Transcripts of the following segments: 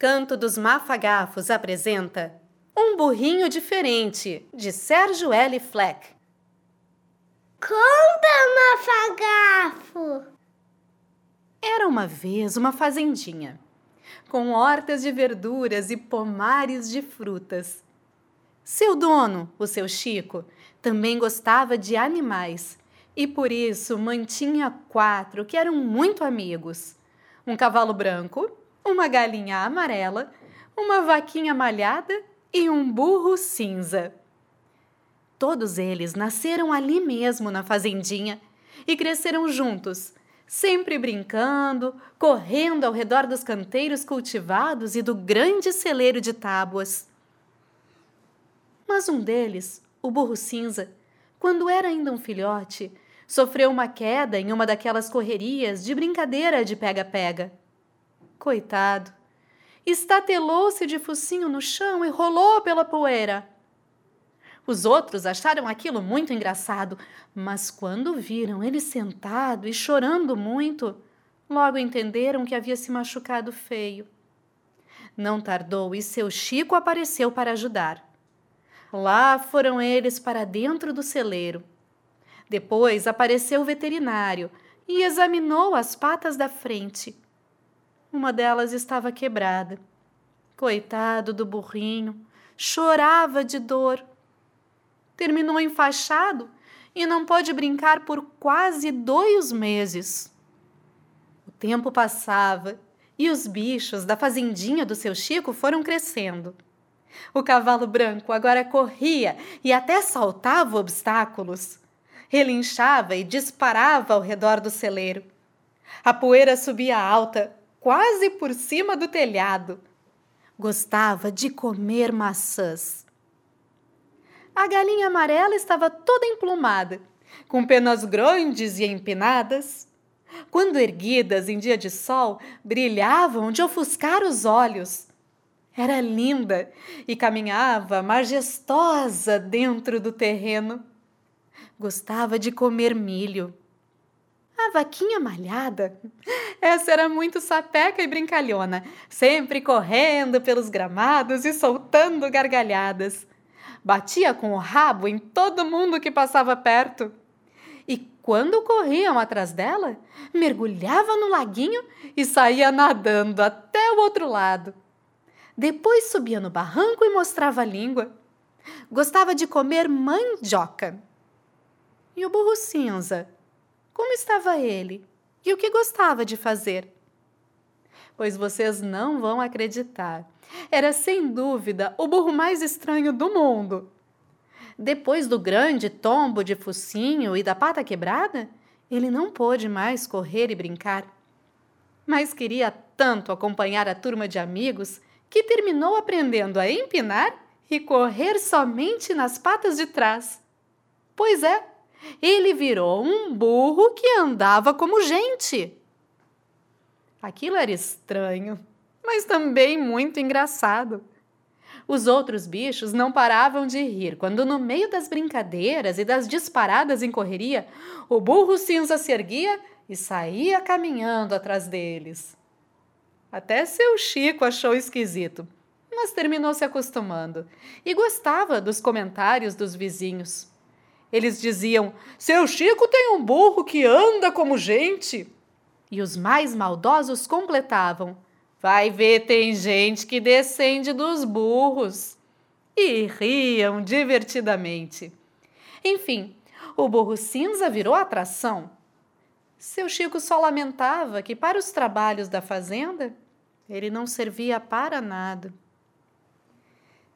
Canto dos Mafagafos apresenta Um Burrinho Diferente, de Sérgio L. Fleck. Conta, Mafagafo! Era uma vez uma fazendinha, com hortas de verduras e pomares de frutas. Seu dono, o seu Chico, também gostava de animais e por isso mantinha quatro que eram muito amigos: um cavalo branco, uma galinha amarela, uma vaquinha malhada e um burro cinza. Todos eles nasceram ali mesmo na fazendinha e cresceram juntos, sempre brincando, correndo ao redor dos canteiros cultivados e do grande celeiro de tábuas. Mas um deles, o burro cinza, quando era ainda um filhote, sofreu uma queda em uma daquelas correrias de brincadeira de pega-pega. Coitado! Estatelou-se de focinho no chão e rolou pela poeira. Os outros acharam aquilo muito engraçado, mas quando viram ele sentado e chorando muito, logo entenderam que havia se machucado feio. Não tardou e seu Chico apareceu para ajudar. Lá foram eles para dentro do celeiro. Depois apareceu o veterinário e examinou as patas da frente. Uma delas estava quebrada. Coitado do burrinho, chorava de dor. Terminou enfaixado e não pôde brincar por quase dois meses. O tempo passava e os bichos da fazendinha do seu Chico foram crescendo. O cavalo branco agora corria e até saltava obstáculos. Relinchava e disparava ao redor do celeiro. A poeira subia alta, quase por cima do telhado. Gostava de comer maçãs. A galinha amarela estava toda emplumada, com penas grandes e empinadas. Quando erguidas em dia de sol, brilhavam de ofuscar os olhos. Era linda e caminhava majestosa dentro do terreno. Gostava de comer milho a vaquinha malhada. Essa era muito sapeca e brincalhona, sempre correndo pelos gramados e soltando gargalhadas. Batia com o rabo em todo mundo que passava perto. E quando corriam atrás dela, mergulhava no laguinho e saía nadando até o outro lado. Depois subia no barranco e mostrava a língua. Gostava de comer mandioca. E o burro cinza como estava ele e o que gostava de fazer. Pois vocês não vão acreditar. Era sem dúvida o burro mais estranho do mundo. Depois do grande tombo de focinho e da pata quebrada, ele não pôde mais correr e brincar. Mas queria tanto acompanhar a turma de amigos que terminou aprendendo a empinar e correr somente nas patas de trás. Pois é, ele virou um burro que andava como gente. Aquilo era estranho, mas também muito engraçado. Os outros bichos não paravam de rir quando, no meio das brincadeiras e das disparadas em correria, o burro cinza se erguia e saía caminhando atrás deles. Até seu Chico achou esquisito, mas terminou se acostumando e gostava dos comentários dos vizinhos. Eles diziam: Seu Chico tem um burro que anda como gente. E os mais maldosos completavam: Vai ver, tem gente que descende dos burros. E riam divertidamente. Enfim, o burro cinza virou atração. Seu Chico só lamentava que, para os trabalhos da fazenda, ele não servia para nada.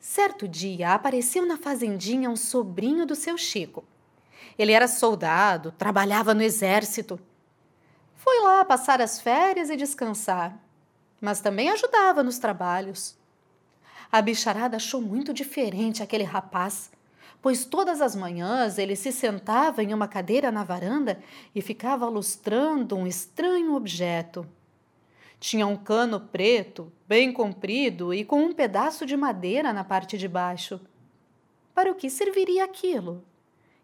Certo dia apareceu na fazendinha um sobrinho do seu Chico. Ele era soldado, trabalhava no exército. Foi lá passar as férias e descansar, mas também ajudava nos trabalhos. A bicharada achou muito diferente aquele rapaz, pois todas as manhãs ele se sentava em uma cadeira na varanda e ficava lustrando um estranho objeto. Tinha um cano preto, bem comprido e com um pedaço de madeira na parte de baixo. Para o que serviria aquilo?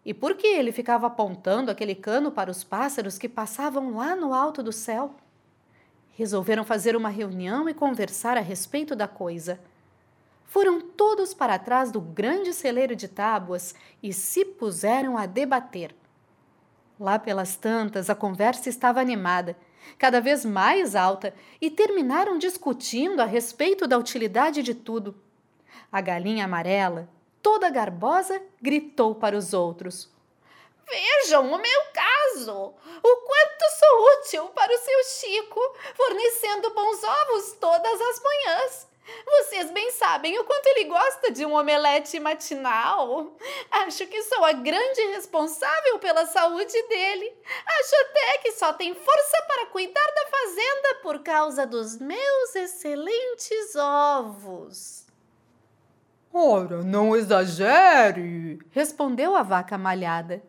E por que ele ficava apontando aquele cano para os pássaros que passavam lá no alto do céu? Resolveram fazer uma reunião e conversar a respeito da coisa. Foram todos para trás do grande celeiro de tábuas e se puseram a debater. Lá pelas tantas, a conversa estava animada, cada vez mais alta, e terminaram discutindo a respeito da utilidade de tudo. A galinha amarela, toda garbosa, gritou para os outros: Vejam o meu caso! O quanto sou útil para o seu Chico, fornecendo bons ovos todas as manhãs. Vocês bem sabem o quanto ele gosta de um omelete matinal. Acho que sou a grande responsável pela saúde dele. Acho até que só tem força para cuidar da fazenda por causa dos meus excelentes ovos. Ora, não exagere, respondeu a vaca malhada.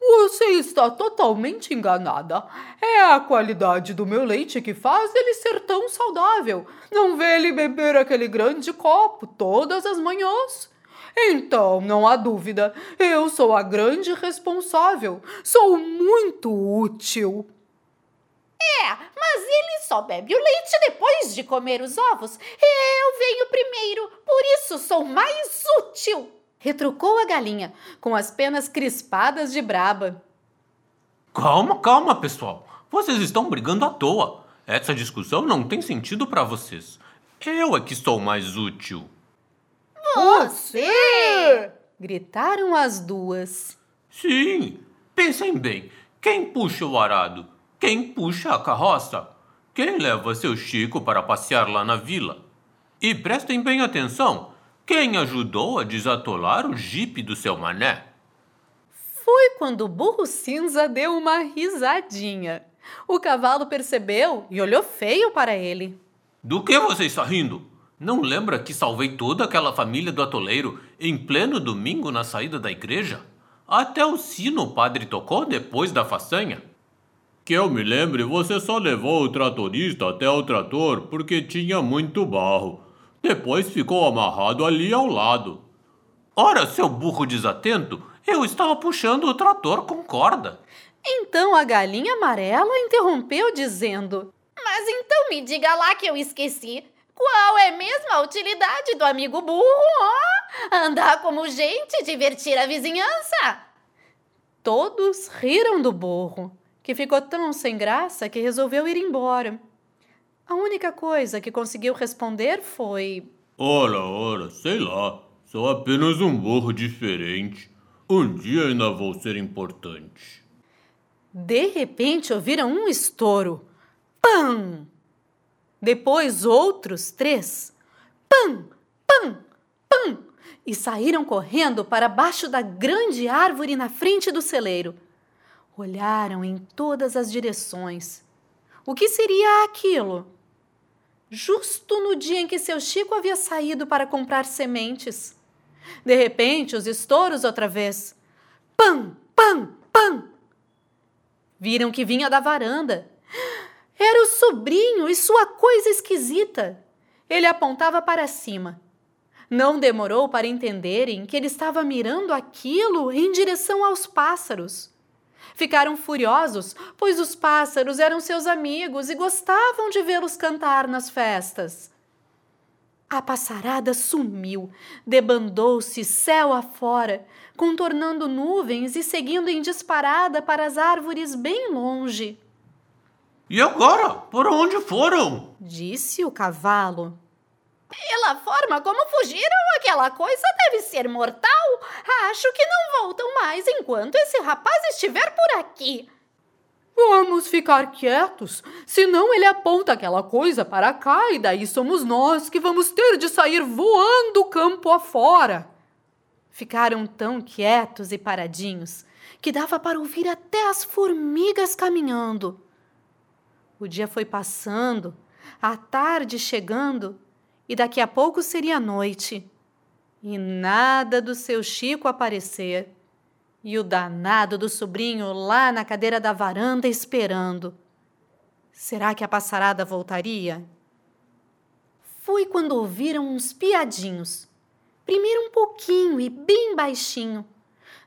Você está totalmente enganada. É a qualidade do meu leite que faz ele ser tão saudável. Não vê ele beber aquele grande copo todas as manhãs. Então, não há dúvida, eu sou a grande responsável. Sou muito útil. É, mas ele só bebe o leite depois de comer os ovos. Eu venho primeiro, por isso sou mais útil retrucou a galinha, com as penas crispadas de braba. Calma, calma, pessoal. Vocês estão brigando à toa. Essa discussão não tem sentido para vocês. Eu é que sou mais útil. Você! Gritaram as duas. Sim, pensem bem. Quem puxa o arado? Quem puxa a carroça? Quem leva seu Chico para passear lá na vila? E prestem bem atenção: quem ajudou a desatolar o jipe do seu mané? Foi quando o burro cinza deu uma risadinha. O cavalo percebeu e olhou feio para ele. Do que você está rindo? Não lembra que salvei toda aquela família do atoleiro em pleno domingo na saída da igreja? Até o sino o padre tocou depois da façanha. Que eu me lembre, você só levou o tratorista até o trator porque tinha muito barro. Depois ficou amarrado ali ao lado. Ora, seu burro desatento, eu estava puxando o trator com corda. Então a galinha amarela interrompeu, dizendo: Mas então me diga lá que eu esqueci. Qual é mesmo a utilidade do amigo burro? Oh, andar como gente, divertir a vizinhança. Todos riram do burro, que ficou tão sem graça que resolveu ir embora. A única coisa que conseguiu responder foi: Ora, ora, sei lá. Sou apenas um burro diferente. Um dia ainda vou ser importante. De repente ouviram um estouro. Pam! Depois outros três. Pam! Pam! Pam! E saíram correndo para baixo da grande árvore na frente do celeiro. Olharam em todas as direções. O que seria aquilo? Justo no dia em que seu Chico havia saído para comprar sementes. De repente, os estouros outra vez. Pam, pam, pam! Viram que vinha da varanda. Era o sobrinho e sua coisa esquisita. Ele apontava para cima. Não demorou para entenderem que ele estava mirando aquilo em direção aos pássaros. Ficaram furiosos, pois os pássaros eram seus amigos e gostavam de vê-los cantar nas festas. A passarada sumiu, debandou-se céu afora, contornando nuvens e seguindo em disparada para as árvores bem longe. E agora? Por onde foram? disse o cavalo. Pela forma como fugiram, aquela coisa deve ser mortal. Acho que não voltam mais enquanto esse rapaz estiver por aqui. Vamos ficar quietos, senão ele aponta aquela coisa para cá e daí somos nós que vamos ter de sair voando campo afora. Ficaram tão quietos e paradinhos que dava para ouvir até as formigas caminhando. O dia foi passando, a tarde chegando e daqui a pouco seria noite. E nada do seu Chico aparecer. E o danado do sobrinho lá na cadeira da varanda esperando. Será que a passarada voltaria? Foi quando ouviram uns piadinhos. Primeiro um pouquinho e bem baixinho.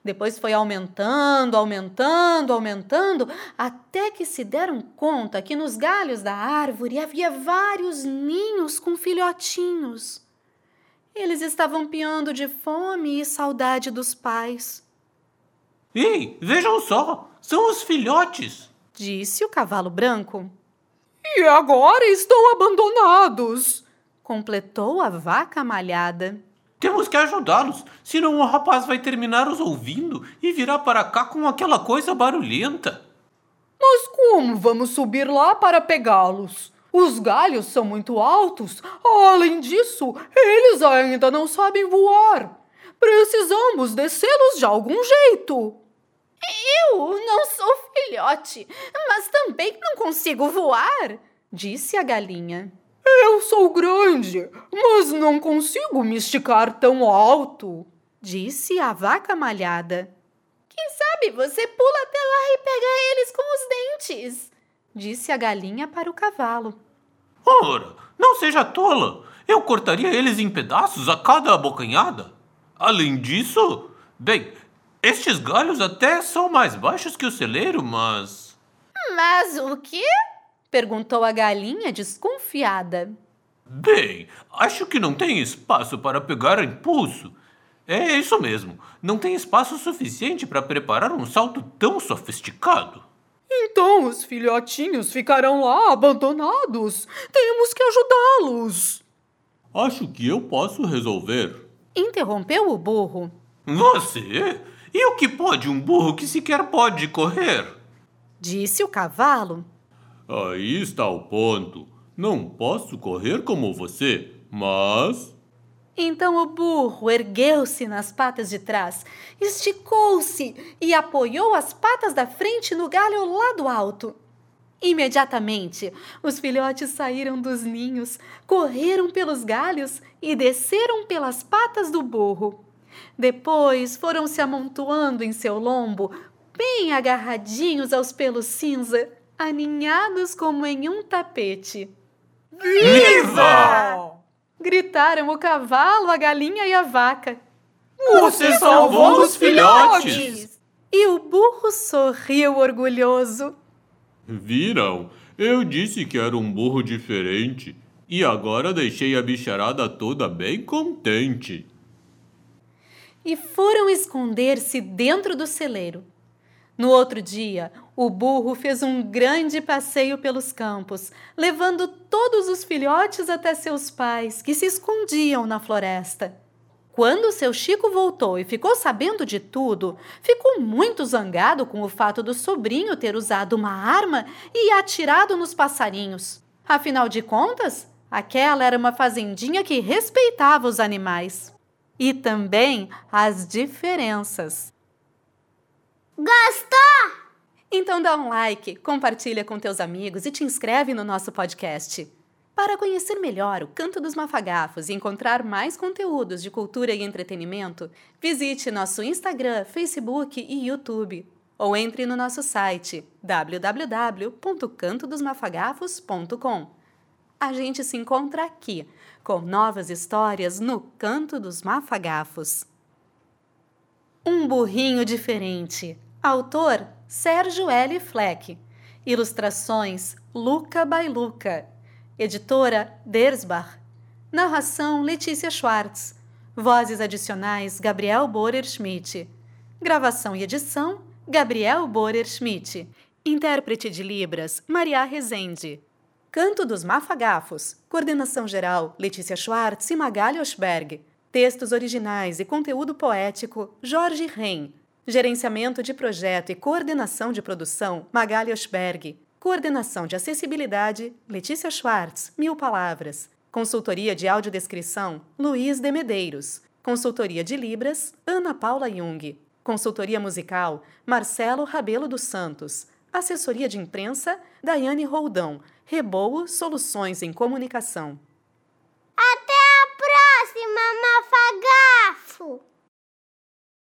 Depois foi aumentando, aumentando, aumentando, até que se deram conta que nos galhos da árvore havia vários ninhos com filhotinhos. Eles estavam piando de fome e saudade dos pais. Ei, vejam só! São os filhotes! Disse o cavalo branco. E agora estão abandonados! Completou a vaca malhada. Temos que ajudá-los, senão o rapaz vai terminar os ouvindo e virá para cá com aquela coisa barulhenta. Mas como vamos subir lá para pegá-los? Os galhos são muito altos. Além disso, eles ainda não sabem voar. Precisamos descê-los de algum jeito. Eu não sou filhote, mas também não consigo voar, disse a galinha. Eu sou grande, mas não consigo me esticar tão alto, disse a vaca malhada. Quem sabe você pula até lá e pega eles com os dentes, disse a galinha para o cavalo. Ora, não seja tola! Eu cortaria eles em pedaços a cada abocanhada. Além disso, bem, estes galhos até são mais baixos que o celeiro, mas. Mas o quê? Perguntou a galinha desconfiada. Bem, acho que não tem espaço para pegar impulso. É isso mesmo, não tem espaço suficiente para preparar um salto tão sofisticado. Então os filhotinhos ficarão lá abandonados. Temos que ajudá-los. Acho que eu posso resolver. Interrompeu o burro. Você? E o que pode um burro que sequer pode correr? Disse o cavalo. Aí está o ponto. Não posso correr como você, mas. Então o burro ergueu-se nas patas de trás, esticou-se e apoiou as patas da frente no galho lá do alto. Imediatamente, os filhotes saíram dos ninhos, correram pelos galhos e desceram pelas patas do burro. Depois foram se amontoando em seu lombo, bem agarradinhos aos pelos cinza, aninhados como em um tapete. Viva! Gritaram o cavalo, a galinha e a vaca. Você salvou os filhotes! E o burro sorriu orgulhoso. Viram? Eu disse que era um burro diferente. E agora deixei a bicharada toda bem contente. E foram esconder-se dentro do celeiro. No outro dia, o burro fez um grande passeio pelos campos, levando todos os filhotes até seus pais, que se escondiam na floresta. Quando seu Chico voltou e ficou sabendo de tudo, ficou muito zangado com o fato do sobrinho ter usado uma arma e atirado nos passarinhos. Afinal de contas, aquela era uma fazendinha que respeitava os animais. E também as diferenças. Gostou? Então dá um like, compartilha com teus amigos e te inscreve no nosso podcast. Para conhecer melhor o Canto dos Mafagafos e encontrar mais conteúdos de cultura e entretenimento, visite nosso Instagram, Facebook e YouTube. Ou entre no nosso site www.cantodosmafagafos.com. A gente se encontra aqui, com novas histórias no Canto dos Mafagafos. Um burrinho diferente. Autor Sérgio L. Fleck. Ilustrações Luca Bailuca. Editora Dersbach. Narração Letícia Schwartz. Vozes adicionais Gabriel Borer Schmidt. Gravação e edição Gabriel Borer Schmidt. Intérprete de Libras Maria Rezende. Canto dos Mafagafos. Coordenação geral Letícia Schwartz e Magali Osberg. Textos originais e conteúdo poético Jorge Ren. Gerenciamento de projeto e coordenação de produção Magali Osberg. Coordenação de acessibilidade Letícia Schwartz, Mil Palavras. Consultoria de audiodescrição Luiz de Medeiros. Consultoria de Libras Ana Paula Jung. Consultoria musical Marcelo Rabelo dos Santos. Assessoria de imprensa Daiane Roldão. Reboa Soluções em Comunicação. Até a próxima, Mafagafo!